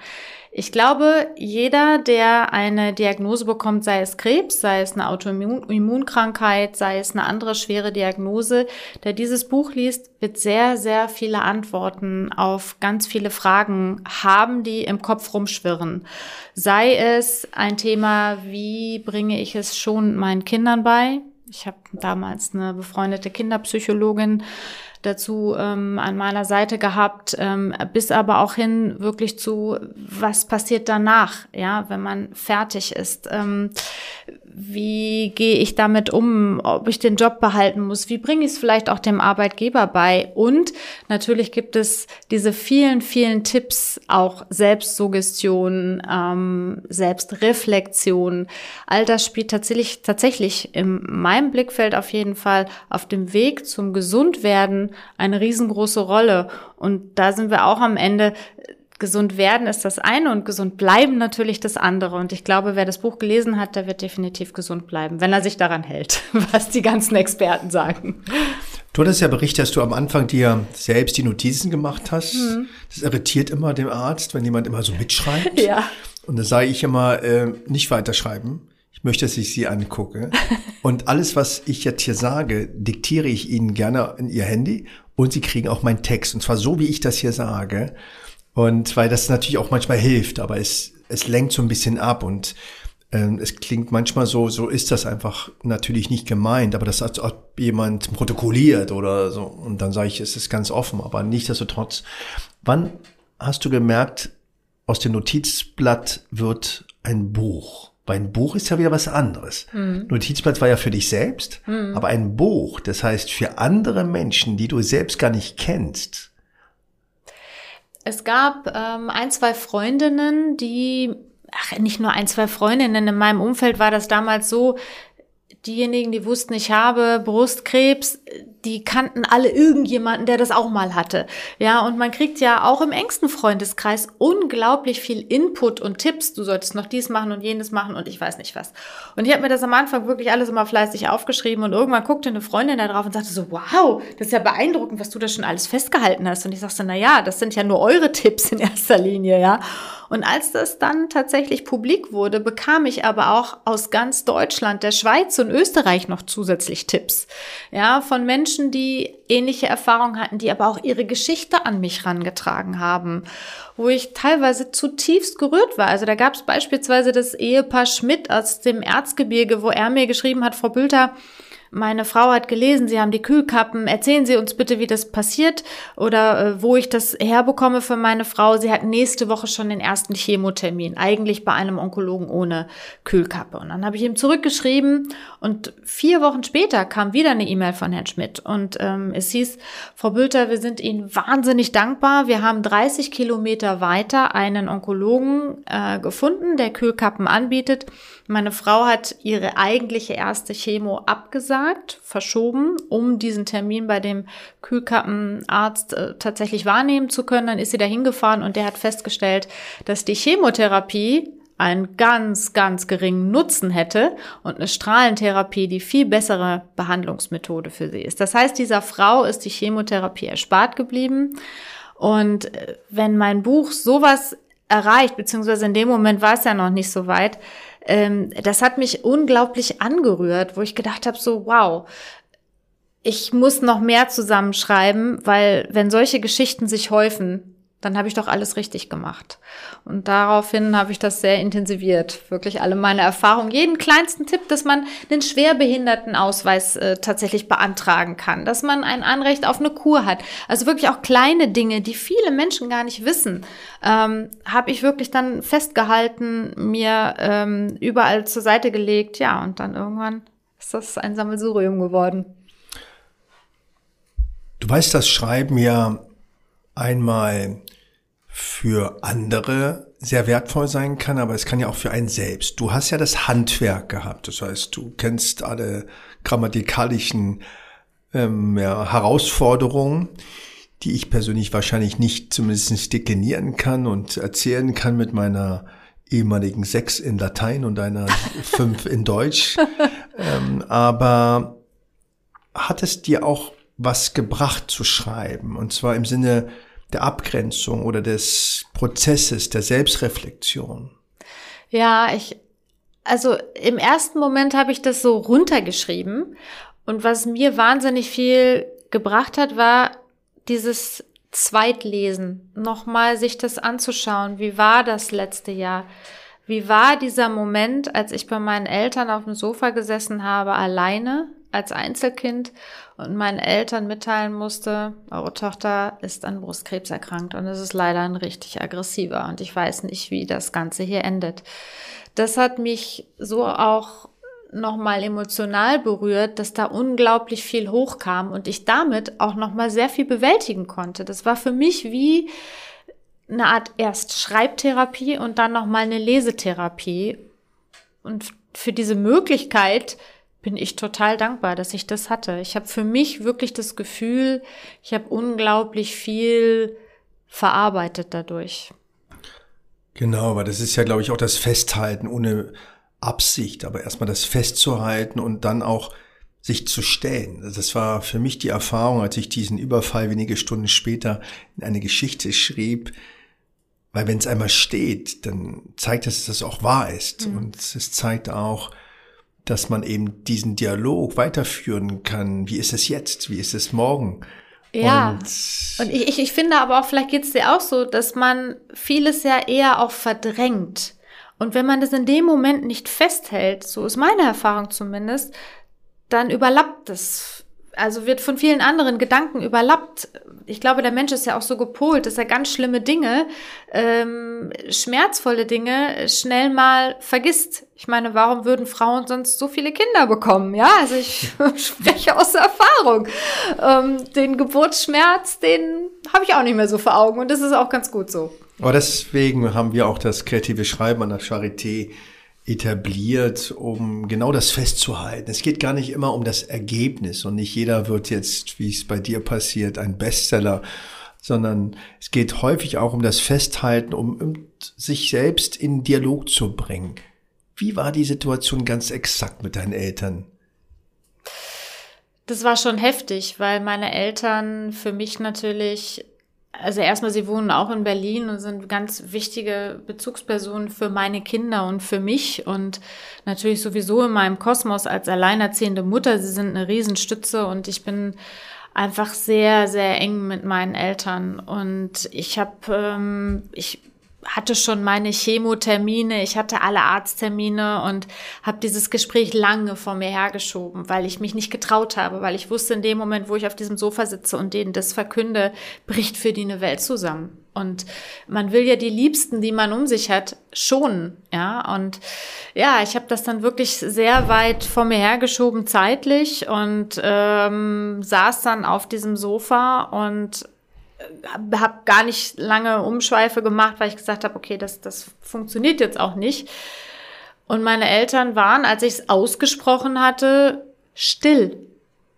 Ich glaube, jeder, der eine Diagnose bekommt, sei es Krebs, sei es eine Autoimmunkrankheit, sei es eine andere schwere Diagnose, der dieses Buch liest, wird sehr, sehr viele Antworten auf ganz viele Fragen haben, die im Kopf rumschwirren. Sei es ein Thema, wie bringe ich es schon meinen Kindern bei? Ich habe damals eine befreundete Kinderpsychologin dazu ähm, an meiner Seite gehabt, ähm, bis aber auch hin wirklich zu, was passiert danach, ja, wenn man fertig ist. Ähm, wie gehe ich damit um, ob ich den Job behalten muss, wie bringe ich es vielleicht auch dem Arbeitgeber bei. Und natürlich gibt es diese vielen, vielen Tipps, auch Selbstsuggestion, ähm, Selbstreflexion. All das spielt tatsächlich, tatsächlich in meinem Blickfeld auf jeden Fall auf dem Weg zum Gesundwerden eine riesengroße Rolle. Und da sind wir auch am Ende gesund werden ist das eine und gesund bleiben natürlich das andere. Und ich glaube, wer das Buch gelesen hat, der wird definitiv gesund bleiben, wenn er sich daran hält, was die ganzen Experten sagen. Du hattest ja berichtet, dass du am Anfang dir selbst die Notizen gemacht hast. Mhm. Das irritiert immer dem Arzt, wenn jemand immer so mitschreibt. Ja. Und da sage ich immer, äh, nicht weiterschreiben. Ich möchte, dass ich sie angucke. Und alles, was ich jetzt hier sage, diktiere ich Ihnen gerne in Ihr Handy. Und Sie kriegen auch meinen Text. Und zwar so, wie ich das hier sage. Und weil das natürlich auch manchmal hilft, aber es, es lenkt so ein bisschen ab und ähm, es klingt manchmal so, so ist das einfach natürlich nicht gemeint, aber das ob jemand protokolliert oder so. Und dann sage ich, es ist ganz offen, aber nichtsdestotrotz. Wann hast du gemerkt, aus dem Notizblatt wird ein Buch? Weil ein Buch ist ja wieder was anderes. Mhm. Notizblatt war ja für dich selbst, mhm. aber ein Buch, das heißt für andere Menschen, die du selbst gar nicht kennst, es gab ähm, ein, zwei Freundinnen, die, ach, nicht nur ein, zwei Freundinnen, in meinem Umfeld war das damals so, diejenigen, die wussten, ich habe Brustkrebs, die kannten alle irgendjemanden, der das auch mal hatte. Ja, und man kriegt ja auch im engsten Freundeskreis unglaublich viel Input und Tipps. Du solltest noch dies machen und jenes machen und ich weiß nicht was. Und ich habe mir das am Anfang wirklich alles immer fleißig aufgeschrieben und irgendwann guckte eine Freundin da drauf und sagte so, wow, das ist ja beeindruckend, was du da schon alles festgehalten hast. Und ich sagte, na ja, das sind ja nur eure Tipps in erster Linie, ja. Und als das dann tatsächlich publik wurde, bekam ich aber auch aus ganz Deutschland, der Schweiz und Österreich noch zusätzlich Tipps. Ja, von Menschen, die ähnliche Erfahrungen hatten, die aber auch ihre Geschichte an mich rangetragen haben, wo ich teilweise zutiefst gerührt war. Also da gab es beispielsweise das Ehepaar Schmidt aus dem Erzgebirge, wo er mir geschrieben hat, Frau Bülter, meine Frau hat gelesen, Sie haben die Kühlkappen. Erzählen Sie uns bitte, wie das passiert oder äh, wo ich das herbekomme für meine Frau. Sie hat nächste Woche schon den ersten Chemotermin, eigentlich bei einem Onkologen ohne Kühlkappe. Und dann habe ich ihm zurückgeschrieben und vier Wochen später kam wieder eine E-Mail von Herrn Schmidt und ähm, es hieß, Frau Bülter, wir sind Ihnen wahnsinnig dankbar. Wir haben 30 Kilometer weiter einen Onkologen äh, gefunden, der Kühlkappen anbietet. Meine Frau hat ihre eigentliche erste Chemo abgesagt, verschoben, um diesen Termin bei dem Kühlkappenarzt äh, tatsächlich wahrnehmen zu können. Dann ist sie da hingefahren und der hat festgestellt, dass die Chemotherapie einen ganz, ganz geringen Nutzen hätte und eine Strahlentherapie die viel bessere Behandlungsmethode für sie ist. Das heißt, dieser Frau ist die Chemotherapie erspart geblieben. Und äh, wenn mein Buch sowas erreicht, beziehungsweise in dem Moment war es ja noch nicht so weit, ähm, das hat mich unglaublich angerührt, wo ich gedacht habe, so wow, ich muss noch mehr zusammenschreiben, weil wenn solche Geschichten sich häufen, dann habe ich doch alles richtig gemacht. Und daraufhin habe ich das sehr intensiviert. Wirklich alle meine Erfahrungen, jeden kleinsten Tipp, dass man einen Schwerbehindertenausweis äh, tatsächlich beantragen kann, dass man ein Anrecht auf eine Kur hat. Also wirklich auch kleine Dinge, die viele Menschen gar nicht wissen, ähm, habe ich wirklich dann festgehalten, mir ähm, überall zur Seite gelegt. Ja, und dann irgendwann ist das ein Sammelsurium geworden. Du weißt, das Schreiben ja einmal für andere sehr wertvoll sein kann, aber es kann ja auch für einen selbst. Du hast ja das Handwerk gehabt, das heißt, du kennst alle grammatikalischen ähm, ja, Herausforderungen, die ich persönlich wahrscheinlich nicht zumindest deklinieren kann und erzählen kann mit meiner ehemaligen sechs in Latein und einer fünf in Deutsch. ähm, aber hat es dir auch was gebracht zu schreiben? Und zwar im Sinne der Abgrenzung oder des Prozesses der Selbstreflexion? Ja, ich, also im ersten Moment habe ich das so runtergeschrieben und was mir wahnsinnig viel gebracht hat, war dieses Zweitlesen, nochmal sich das anzuschauen. Wie war das letzte Jahr? Wie war dieser Moment, als ich bei meinen Eltern auf dem Sofa gesessen habe, alleine als Einzelkind und meinen Eltern mitteilen musste, eure Tochter ist an Brustkrebs erkrankt und es ist leider ein richtig aggressiver und ich weiß nicht, wie das Ganze hier endet. Das hat mich so auch nochmal emotional berührt, dass da unglaublich viel hochkam und ich damit auch nochmal sehr viel bewältigen konnte. Das war für mich wie eine Art erst Schreibtherapie und dann nochmal eine Lesetherapie. Und für diese Möglichkeit, bin ich total dankbar, dass ich das hatte. Ich habe für mich wirklich das Gefühl, ich habe unglaublich viel verarbeitet dadurch. Genau, weil das ist ja, glaube ich, auch das Festhalten ohne Absicht, aber erstmal das festzuhalten und dann auch sich zu stellen. Das war für mich die Erfahrung, als ich diesen Überfall wenige Stunden später in eine Geschichte schrieb, weil wenn es einmal steht, dann zeigt es, dass es auch wahr ist. Mhm. Und es zeigt auch, dass man eben diesen Dialog weiterführen kann. Wie ist es jetzt? Wie ist es morgen? Ja, und, und ich, ich finde aber auch, vielleicht geht es dir auch so, dass man vieles ja eher auch verdrängt. Und wenn man das in dem Moment nicht festhält, so ist meine Erfahrung zumindest, dann überlappt es also wird von vielen anderen Gedanken überlappt. Ich glaube, der Mensch ist ja auch so gepolt, dass er ganz schlimme Dinge, ähm, schmerzvolle Dinge schnell mal vergisst. Ich meine, warum würden Frauen sonst so viele Kinder bekommen? Ja, also ich spreche aus Erfahrung. Ähm, den Geburtsschmerz, den habe ich auch nicht mehr so vor Augen und das ist auch ganz gut so. Aber deswegen haben wir auch das kreative Schreiben an der Charité etabliert, um genau das festzuhalten. Es geht gar nicht immer um das Ergebnis und nicht jeder wird jetzt, wie es bei dir passiert, ein Bestseller, sondern es geht häufig auch um das Festhalten, um, sich selbst in Dialog zu bringen. Wie war die Situation ganz exakt mit deinen Eltern? Das war schon heftig, weil meine Eltern für mich natürlich also erstmal, sie wohnen auch in Berlin und sind ganz wichtige Bezugspersonen für meine Kinder und für mich und natürlich sowieso in meinem Kosmos als alleinerziehende Mutter. Sie sind eine Riesenstütze und ich bin einfach sehr, sehr eng mit meinen Eltern und ich habe, ähm, ich hatte schon meine Chemotermine, ich hatte alle Arzttermine und habe dieses Gespräch lange vor mir hergeschoben, weil ich mich nicht getraut habe, weil ich wusste, in dem Moment, wo ich auf diesem Sofa sitze und denen das verkünde, bricht für die eine Welt zusammen. Und man will ja die Liebsten, die man um sich hat, schonen, ja. Und ja, ich habe das dann wirklich sehr weit vor mir hergeschoben zeitlich und ähm, saß dann auf diesem Sofa und habe gar nicht lange Umschweife gemacht, weil ich gesagt habe, okay, das, das funktioniert jetzt auch nicht. Und meine Eltern waren, als ich es ausgesprochen hatte, still.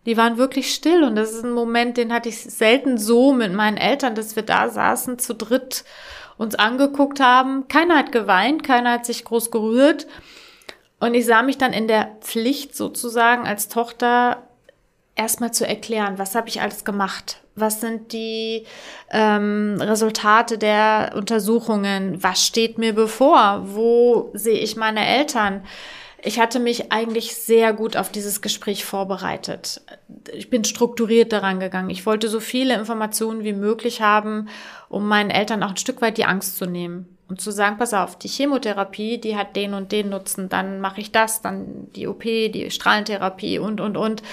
Die waren wirklich still. Und das ist ein Moment, den hatte ich selten so mit meinen Eltern, dass wir da saßen, zu dritt uns angeguckt haben. Keiner hat geweint, keiner hat sich groß gerührt. Und ich sah mich dann in der Pflicht sozusagen als Tochter erstmal zu erklären, was habe ich alles gemacht, was sind die ähm, Resultate der Untersuchungen? Was steht mir bevor? Wo sehe ich meine Eltern? Ich hatte mich eigentlich sehr gut auf dieses Gespräch vorbereitet. Ich bin strukturiert daran gegangen. Ich wollte so viele Informationen wie möglich haben, um meinen Eltern auch ein Stück weit die Angst zu nehmen und zu sagen, pass auf, die Chemotherapie, die hat den und den Nutzen, dann mache ich das, dann die OP, die Strahlentherapie und, und, und.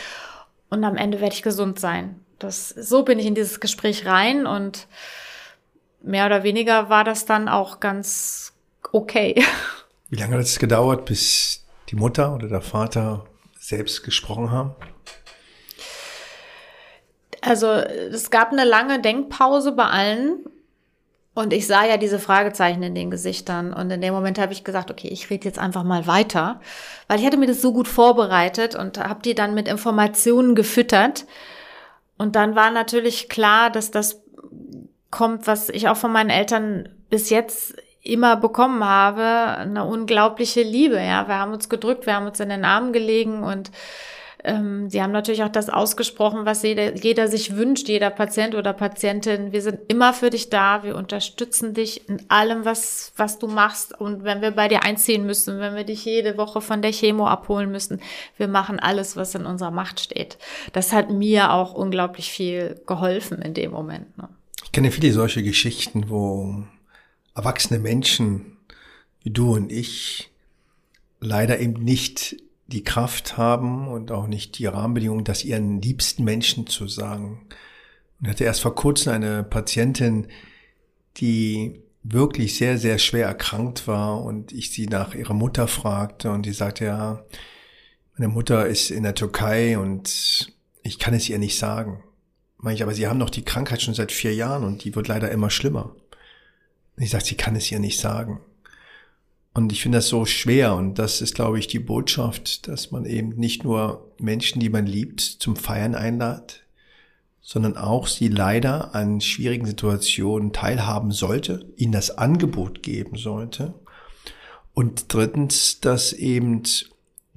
Und am Ende werde ich gesund sein. Das, so bin ich in dieses Gespräch rein und mehr oder weniger war das dann auch ganz okay. Wie lange hat es gedauert, bis die Mutter oder der Vater selbst gesprochen haben? Also es gab eine lange Denkpause bei allen und ich sah ja diese Fragezeichen in den Gesichtern. Und in dem Moment habe ich gesagt, okay, ich rede jetzt einfach mal weiter. Weil ich hatte mir das so gut vorbereitet und habe die dann mit Informationen gefüttert. Und dann war natürlich klar, dass das kommt, was ich auch von meinen Eltern bis jetzt immer bekommen habe, eine unglaubliche Liebe. Ja, wir haben uns gedrückt, wir haben uns in den Armen gelegen und ähm, sie haben natürlich auch das ausgesprochen, was jeder, jeder sich wünscht, jeder Patient oder Patientin. Wir sind immer für dich da, wir unterstützen dich in allem, was, was du machst. Und wenn wir bei dir einziehen müssen, wenn wir dich jede Woche von der Chemo abholen müssen, wir machen alles, was in unserer Macht steht. Das hat mir auch unglaublich viel geholfen in dem Moment. Ne? Ich kenne viele solche Geschichten, wo erwachsene Menschen wie du und ich leider eben nicht die Kraft haben und auch nicht die Rahmenbedingungen, das ihren liebsten Menschen zu sagen. Und hatte erst vor kurzem eine Patientin, die wirklich sehr, sehr schwer erkrankt war und ich sie nach ihrer Mutter fragte und die sagte, ja, meine Mutter ist in der Türkei und ich kann es ihr nicht sagen. Meine ich, aber sie haben doch die Krankheit schon seit vier Jahren und die wird leider immer schlimmer. Und ich sagte, sie kann es ihr nicht sagen. Und ich finde das so schwer und das ist, glaube ich, die Botschaft, dass man eben nicht nur Menschen, die man liebt, zum Feiern einlädt, sondern auch sie leider an schwierigen Situationen teilhaben sollte, ihnen das Angebot geben sollte. Und drittens, dass eben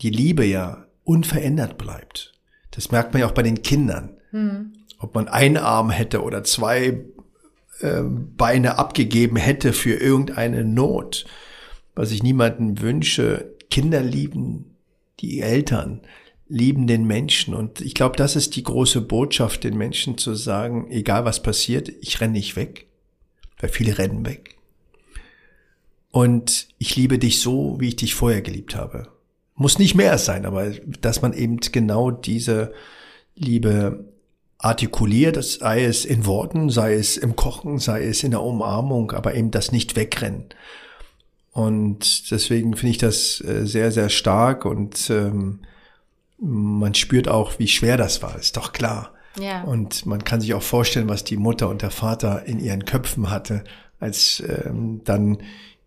die Liebe ja unverändert bleibt. Das merkt man ja auch bei den Kindern. Mhm. Ob man einen Arm hätte oder zwei äh, Beine abgegeben hätte für irgendeine Not was ich niemanden wünsche. Kinder lieben die Eltern, lieben den Menschen. Und ich glaube, das ist die große Botschaft, den Menschen zu sagen, egal was passiert, ich renne nicht weg. Weil viele rennen weg. Und ich liebe dich so, wie ich dich vorher geliebt habe. Muss nicht mehr sein, aber dass man eben genau diese Liebe artikuliert, sei es in Worten, sei es im Kochen, sei es in der Umarmung, aber eben das nicht wegrennen. Und deswegen finde ich das äh, sehr, sehr stark und ähm, man spürt auch, wie schwer das war, ist doch klar. Ja. Und man kann sich auch vorstellen, was die Mutter und der Vater in ihren Köpfen hatte, als ähm, dann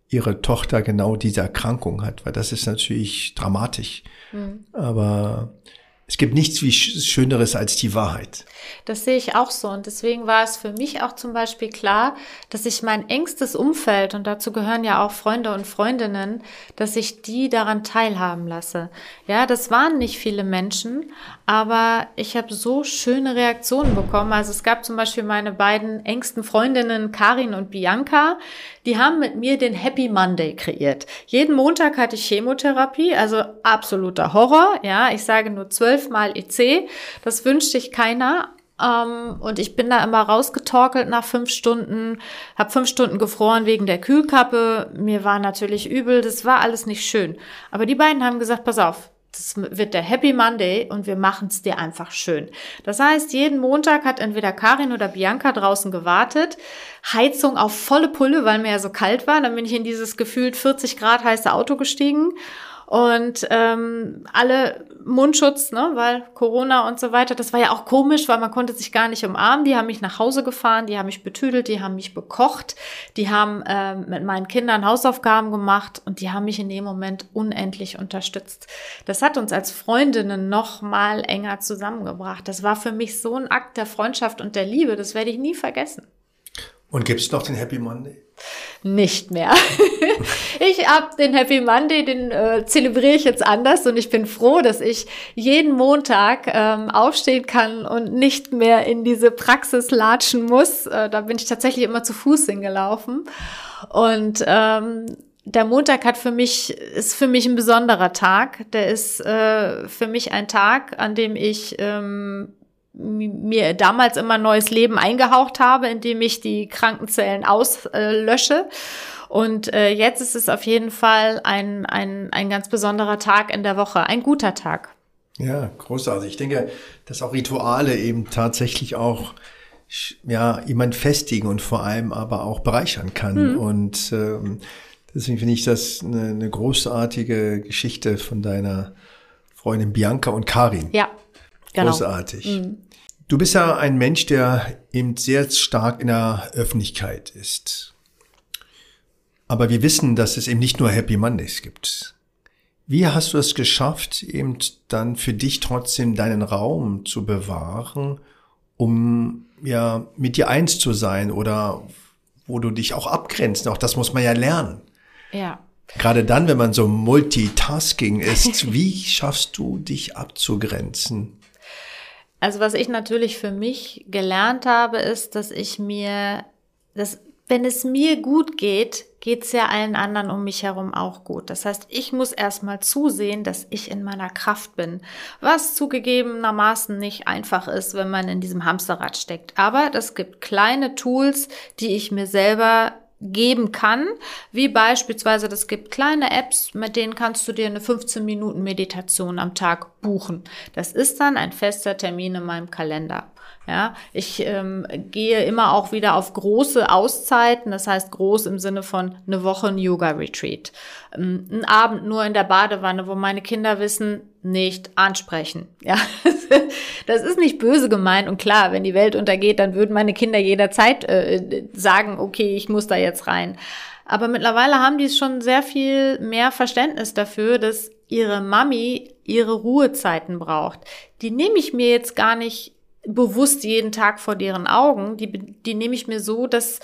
ihre Tochter genau diese Erkrankung hat, weil das ist natürlich dramatisch. Mhm. Aber es gibt nichts wie Schöneres als die Wahrheit. Das sehe ich auch so. Und deswegen war es für mich auch zum Beispiel klar, dass ich mein engstes Umfeld, und dazu gehören ja auch Freunde und Freundinnen, dass ich die daran teilhaben lasse. Ja, das waren nicht viele Menschen, aber ich habe so schöne Reaktionen bekommen. Also es gab zum Beispiel meine beiden engsten Freundinnen, Karin und Bianca, die haben mit mir den Happy Monday kreiert. Jeden Montag hatte ich Chemotherapie, also absoluter Horror. Ja, ich sage nur zwölfmal EC. Das wünscht sich keiner. Ähm, und ich bin da immer rausgetorkelt nach fünf Stunden, habe fünf Stunden gefroren wegen der Kühlkappe. Mir war natürlich übel, das war alles nicht schön. Aber die beiden haben gesagt, pass auf, das wird der Happy Monday und wir machen es dir einfach schön. Das heißt, jeden Montag hat entweder Karin oder Bianca draußen gewartet, Heizung auf volle Pulle, weil mir ja so kalt war. Dann bin ich in dieses gefühlt 40 Grad heiße Auto gestiegen und ähm, alle Mundschutz, ne, weil Corona und so weiter, das war ja auch komisch, weil man konnte sich gar nicht umarmen. Die haben mich nach Hause gefahren, die haben mich betüdelt, die haben mich bekocht, die haben ähm, mit meinen Kindern Hausaufgaben gemacht und die haben mich in dem Moment unendlich unterstützt. Das hat uns als Freundinnen noch mal enger zusammengebracht. Das war für mich so ein Akt der Freundschaft und der Liebe, das werde ich nie vergessen. Und gibt's noch den Happy Monday? Nicht mehr. ich hab den Happy Monday, den äh, zelebriere ich jetzt anders und ich bin froh, dass ich jeden Montag ähm, aufstehen kann und nicht mehr in diese Praxis latschen muss. Äh, da bin ich tatsächlich immer zu Fuß hingelaufen. Und ähm, der Montag hat für mich, ist für mich ein besonderer Tag. Der ist äh, für mich ein Tag, an dem ich ähm, mir damals immer neues Leben eingehaucht habe, indem ich die Krankenzellen auslösche. Und äh, jetzt ist es auf jeden Fall ein, ein, ein ganz besonderer Tag in der Woche, ein guter Tag. Ja, großartig. Ich denke, dass auch Rituale eben tatsächlich auch ja, jemand festigen und vor allem aber auch bereichern kann. Mhm. Und ähm, deswegen finde ich das eine, eine großartige Geschichte von deiner Freundin Bianca und Karin. Ja, genau. Großartig. Mhm. Du bist ja ein Mensch, der eben sehr stark in der Öffentlichkeit ist. Aber wir wissen, dass es eben nicht nur Happy Mondays gibt. Wie hast du es geschafft, eben dann für dich trotzdem deinen Raum zu bewahren, um ja mit dir eins zu sein oder wo du dich auch abgrenzt? Auch das muss man ja lernen. Ja. Gerade dann, wenn man so Multitasking ist, wie schaffst du dich abzugrenzen? Also was ich natürlich für mich gelernt habe, ist, dass ich mir, dass wenn es mir gut geht, geht es ja allen anderen um mich herum auch gut. Das heißt, ich muss erstmal zusehen, dass ich in meiner Kraft bin, was zugegebenermaßen nicht einfach ist, wenn man in diesem Hamsterrad steckt. Aber das gibt kleine Tools, die ich mir selber geben kann, wie beispielsweise, das gibt kleine Apps, mit denen kannst du dir eine 15 Minuten Meditation am Tag buchen. Das ist dann ein fester Termin in meinem Kalender. Ja, ich ähm, gehe immer auch wieder auf große Auszeiten, das heißt groß im Sinne von eine Woche ein Yoga-Retreat. Ähm, ein Abend nur in der Badewanne, wo meine Kinder wissen, nicht ansprechen. Ja, das ist nicht böse gemeint und klar, wenn die Welt untergeht, dann würden meine Kinder jederzeit äh, sagen, okay, ich muss da jetzt rein. Aber mittlerweile haben die schon sehr viel mehr Verständnis dafür, dass ihre Mami ihre Ruhezeiten braucht. Die nehme ich mir jetzt gar nicht bewusst jeden Tag vor deren Augen. Die, die nehme ich mir so, dass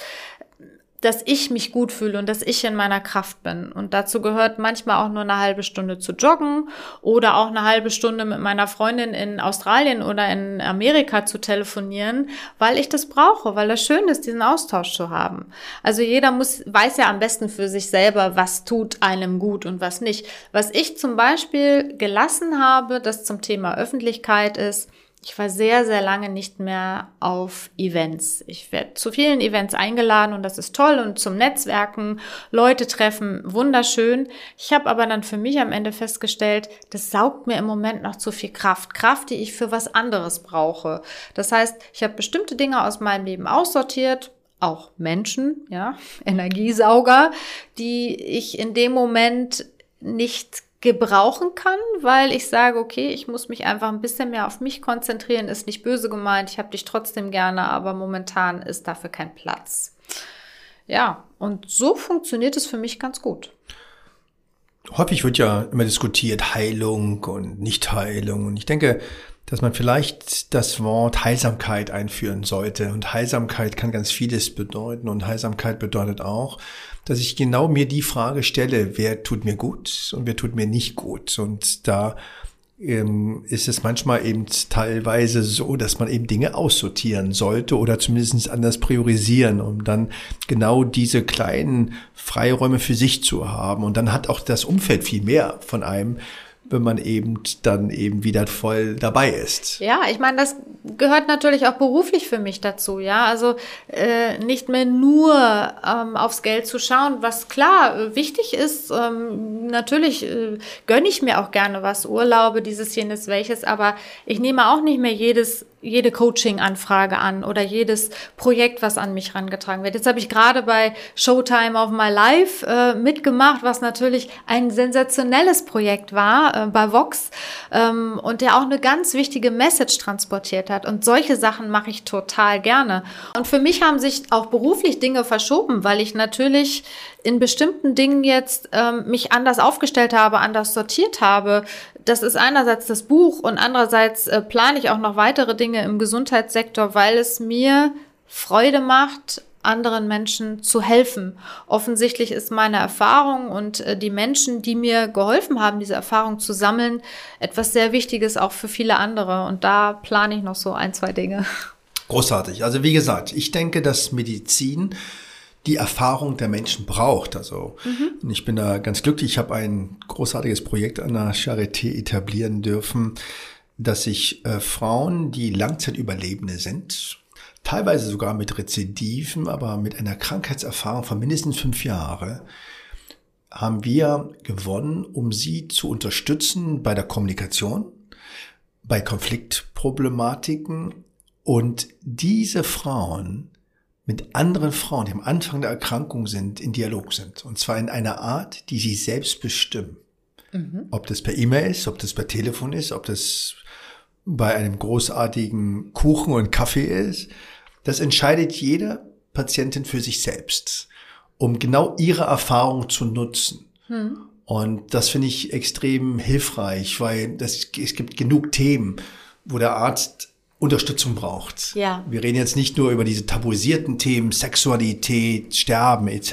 dass ich mich gut fühle und dass ich in meiner Kraft bin. Und dazu gehört manchmal auch nur eine halbe Stunde zu joggen oder auch eine halbe Stunde mit meiner Freundin in Australien oder in Amerika zu telefonieren, weil ich das brauche, weil das schön ist, diesen Austausch zu haben. Also jeder muss, weiß ja am besten für sich selber, was tut einem gut und was nicht. Was ich zum Beispiel gelassen habe, das zum Thema Öffentlichkeit ist, ich war sehr, sehr lange nicht mehr auf Events. Ich werde zu vielen Events eingeladen und das ist toll und zum Netzwerken, Leute treffen, wunderschön. Ich habe aber dann für mich am Ende festgestellt, das saugt mir im Moment noch zu viel Kraft. Kraft, die ich für was anderes brauche. Das heißt, ich habe bestimmte Dinge aus meinem Leben aussortiert, auch Menschen, ja, Energiesauger, die ich in dem Moment nicht gebrauchen kann, weil ich sage, okay, ich muss mich einfach ein bisschen mehr auf mich konzentrieren, ist nicht böse gemeint, ich habe dich trotzdem gerne, aber momentan ist dafür kein Platz. Ja, und so funktioniert es für mich ganz gut. Häufig wird ja immer diskutiert Heilung und Nichtheilung und ich denke, dass man vielleicht das Wort Heilsamkeit einführen sollte. Und Heilsamkeit kann ganz vieles bedeuten. Und Heilsamkeit bedeutet auch, dass ich genau mir die Frage stelle, wer tut mir gut und wer tut mir nicht gut. Und da ähm, ist es manchmal eben teilweise so, dass man eben Dinge aussortieren sollte oder zumindest anders priorisieren, um dann genau diese kleinen Freiräume für sich zu haben. Und dann hat auch das Umfeld viel mehr von einem, wenn man eben dann eben wieder voll dabei ist. Ja, ich meine, das gehört natürlich auch beruflich für mich dazu, ja. Also äh, nicht mehr nur ähm, aufs Geld zu schauen, was klar äh, wichtig ist. Ähm, natürlich äh, gönne ich mir auch gerne was, Urlaube, dieses, jenes, welches, aber ich nehme auch nicht mehr jedes jede Coaching-Anfrage an oder jedes Projekt, was an mich rangetragen wird. Jetzt habe ich gerade bei Showtime of My Life äh, mitgemacht, was natürlich ein sensationelles Projekt war äh, bei Vox ähm, und der auch eine ganz wichtige Message transportiert hat. Und solche Sachen mache ich total gerne. Und für mich haben sich auch beruflich Dinge verschoben, weil ich natürlich in bestimmten Dingen jetzt ähm, mich anders aufgestellt habe, anders sortiert habe. Das ist einerseits das Buch und andererseits äh, plane ich auch noch weitere Dinge im Gesundheitssektor, weil es mir Freude macht, anderen Menschen zu helfen. Offensichtlich ist meine Erfahrung und äh, die Menschen, die mir geholfen haben, diese Erfahrung zu sammeln, etwas sehr Wichtiges auch für viele andere. Und da plane ich noch so ein, zwei Dinge. Großartig. Also wie gesagt, ich denke, dass Medizin die Erfahrung der Menschen braucht. Also mhm. und ich bin da ganz glücklich. Ich habe ein großartiges Projekt an der Charité etablieren dürfen, dass sich äh, Frauen, die Langzeitüberlebende sind, teilweise sogar mit Rezidiven, aber mit einer Krankheitserfahrung von mindestens fünf Jahren, haben wir gewonnen, um sie zu unterstützen bei der Kommunikation, bei Konfliktproblematiken und diese Frauen mit anderen Frauen, die am Anfang der Erkrankung sind, in Dialog sind. Und zwar in einer Art, die sie selbst bestimmen. Mhm. Ob das per E-Mail ist, ob das per Telefon ist, ob das bei einem großartigen Kuchen und Kaffee ist. Das entscheidet jede Patientin für sich selbst, um genau ihre Erfahrung zu nutzen. Mhm. Und das finde ich extrem hilfreich, weil das, es gibt genug Themen, wo der Arzt Unterstützung braucht. Ja. Wir reden jetzt nicht nur über diese tabuisierten Themen, Sexualität, Sterben etc.,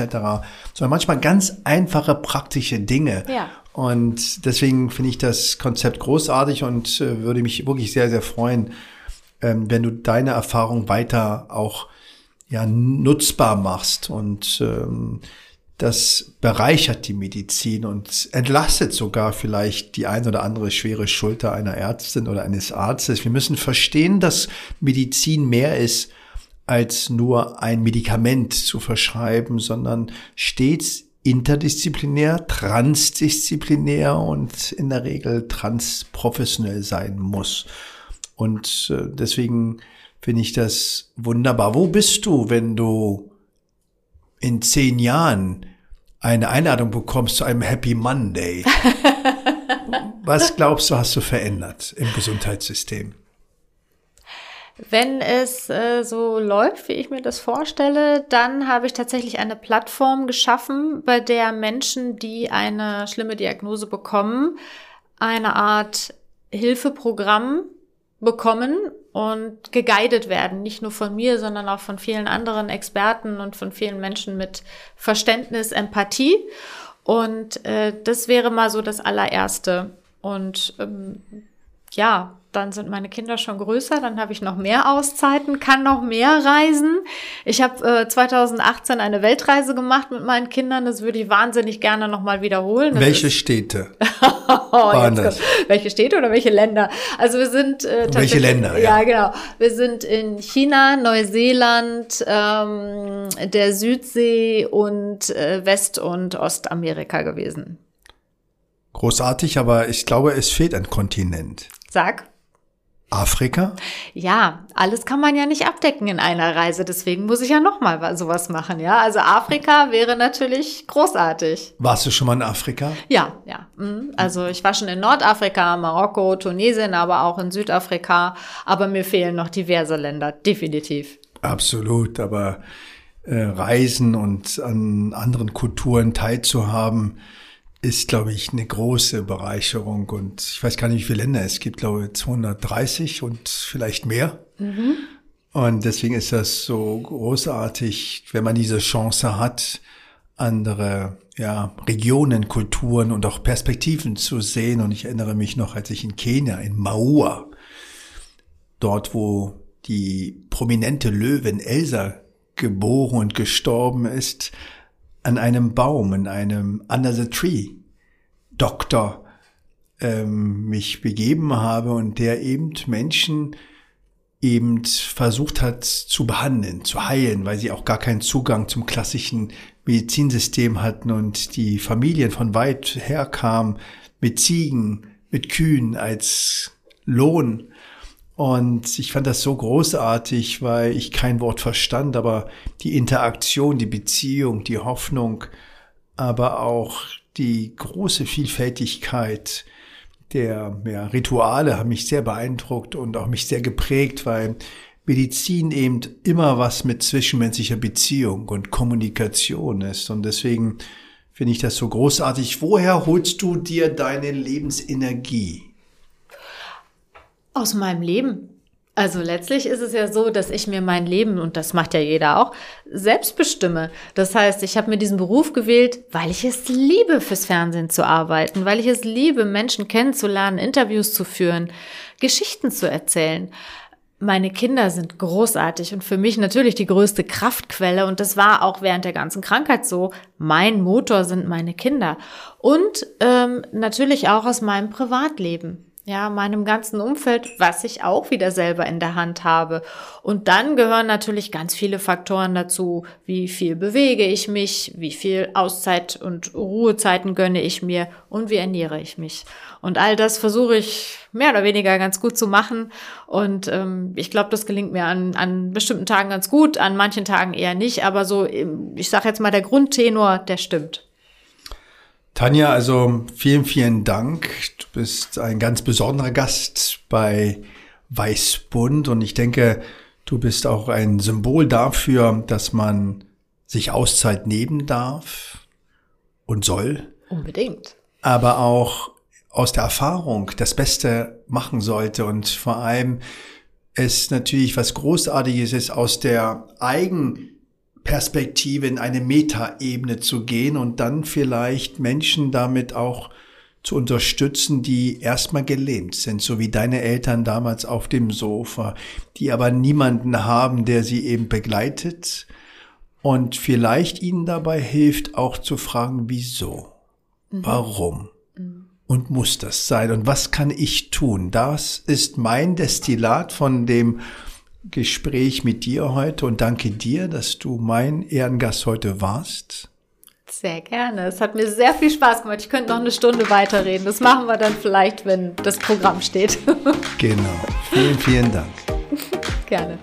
sondern manchmal ganz einfache praktische Dinge. Ja. Und deswegen finde ich das Konzept großartig und äh, würde mich wirklich sehr, sehr freuen, ähm, wenn du deine Erfahrung weiter auch ja nutzbar machst und ähm, das bereichert die Medizin und entlastet sogar vielleicht die ein oder andere schwere Schulter einer Ärztin oder eines Arztes. Wir müssen verstehen, dass Medizin mehr ist als nur ein Medikament zu verschreiben, sondern stets interdisziplinär, transdisziplinär und in der Regel transprofessionell sein muss. Und äh, deswegen finde ich das wunderbar. Wo bist du, wenn du in zehn Jahren eine Einladung bekommst zu einem Happy Monday, was glaubst du, hast du verändert im Gesundheitssystem? Wenn es äh, so läuft, wie ich mir das vorstelle, dann habe ich tatsächlich eine Plattform geschaffen, bei der Menschen, die eine schlimme Diagnose bekommen, eine Art Hilfeprogramm bekommen und geguidet werden, nicht nur von mir, sondern auch von vielen anderen Experten und von vielen Menschen mit Verständnis, Empathie. Und äh, das wäre mal so das allererste. Und ähm, ja, dann sind meine Kinder schon größer, dann habe ich noch mehr Auszeiten, kann noch mehr reisen. Ich habe äh, 2018 eine Weltreise gemacht mit meinen Kindern, das würde ich wahnsinnig gerne nochmal wiederholen. Das welche Städte? oh, welche Städte oder welche Länder? Also wir sind äh, welche Länder? Ja. ja, genau. Wir sind in China, Neuseeland, ähm, der Südsee und äh, West- und Ostamerika gewesen. Großartig, aber ich glaube, es fehlt ein Kontinent. Sag. Afrika? Ja, alles kann man ja nicht abdecken in einer Reise, deswegen muss ich ja nochmal sowas machen, ja. Also Afrika wäre natürlich großartig. Warst du schon mal in Afrika? Ja, ja. Mhm. Also ich war schon in Nordafrika, Marokko, Tunesien, aber auch in Südafrika. Aber mir fehlen noch diverse Länder, definitiv. Absolut, aber äh, Reisen und an anderen Kulturen teilzuhaben, ist, glaube ich, eine große Bereicherung. Und ich weiß gar nicht, wie viele Länder es gibt, glaube ich, 230 und vielleicht mehr. Mhm. Und deswegen ist das so großartig, wenn man diese Chance hat, andere ja, Regionen, Kulturen und auch Perspektiven zu sehen. Und ich erinnere mich noch, als ich in Kenia, in Maua, dort wo die prominente Löwin Elsa geboren und gestorben ist, an einem Baum, in einem Under the Tree Doktor ähm, mich begeben habe und der eben Menschen eben versucht hat zu behandeln, zu heilen, weil sie auch gar keinen Zugang zum klassischen Medizinsystem hatten und die Familien von weit her kamen mit Ziegen, mit Kühen als Lohn und ich fand das so großartig, weil ich kein Wort verstand, aber die Interaktion, die Beziehung, die Hoffnung, aber auch die große Vielfältigkeit der ja, Rituale haben mich sehr beeindruckt und auch mich sehr geprägt, weil Medizin eben immer was mit zwischenmenschlicher Beziehung und Kommunikation ist. Und deswegen finde ich das so großartig. Woher holst du dir deine Lebensenergie? Aus meinem Leben. Also letztlich ist es ja so, dass ich mir mein Leben, und das macht ja jeder auch, selbst bestimme. Das heißt, ich habe mir diesen Beruf gewählt, weil ich es liebe, fürs Fernsehen zu arbeiten, weil ich es liebe, Menschen kennenzulernen, Interviews zu führen, Geschichten zu erzählen. meine Kinder sind großartig und für mich natürlich die größte Kraftquelle und das war auch während der ganzen Krankheit so. Mein Motor sind meine Kinder und ähm, natürlich auch aus meinem Privatleben ja, meinem ganzen Umfeld, was ich auch wieder selber in der Hand habe. Und dann gehören natürlich ganz viele Faktoren dazu. Wie viel bewege ich mich? Wie viel Auszeit und Ruhezeiten gönne ich mir? Und wie ernähre ich mich? Und all das versuche ich mehr oder weniger ganz gut zu machen. Und ähm, ich glaube, das gelingt mir an, an bestimmten Tagen ganz gut, an manchen Tagen eher nicht. Aber so, ich sage jetzt mal, der Grundtenor, der stimmt. Tanja, also vielen, vielen Dank. Du bist ein ganz besonderer Gast bei Weißbund und ich denke, du bist auch ein Symbol dafür, dass man sich Auszeit nehmen darf und soll. Unbedingt. Aber auch aus der Erfahrung das Beste machen sollte und vor allem es natürlich was Großartiges ist, aus der Eigen Perspektive in eine Metaebene zu gehen und dann vielleicht Menschen damit auch zu unterstützen, die erstmal gelähmt sind, so wie deine Eltern damals auf dem Sofa, die aber niemanden haben, der sie eben begleitet und vielleicht ihnen dabei hilft, auch zu fragen, wieso, mhm. warum mhm. und muss das sein und was kann ich tun? Das ist mein Destillat von dem Gespräch mit dir heute und danke dir, dass du mein Ehrengast heute warst. Sehr gerne. Es hat mir sehr viel Spaß gemacht. Ich könnte noch eine Stunde weiterreden. Das machen wir dann vielleicht, wenn das Programm steht. genau. Vielen, vielen Dank. gerne.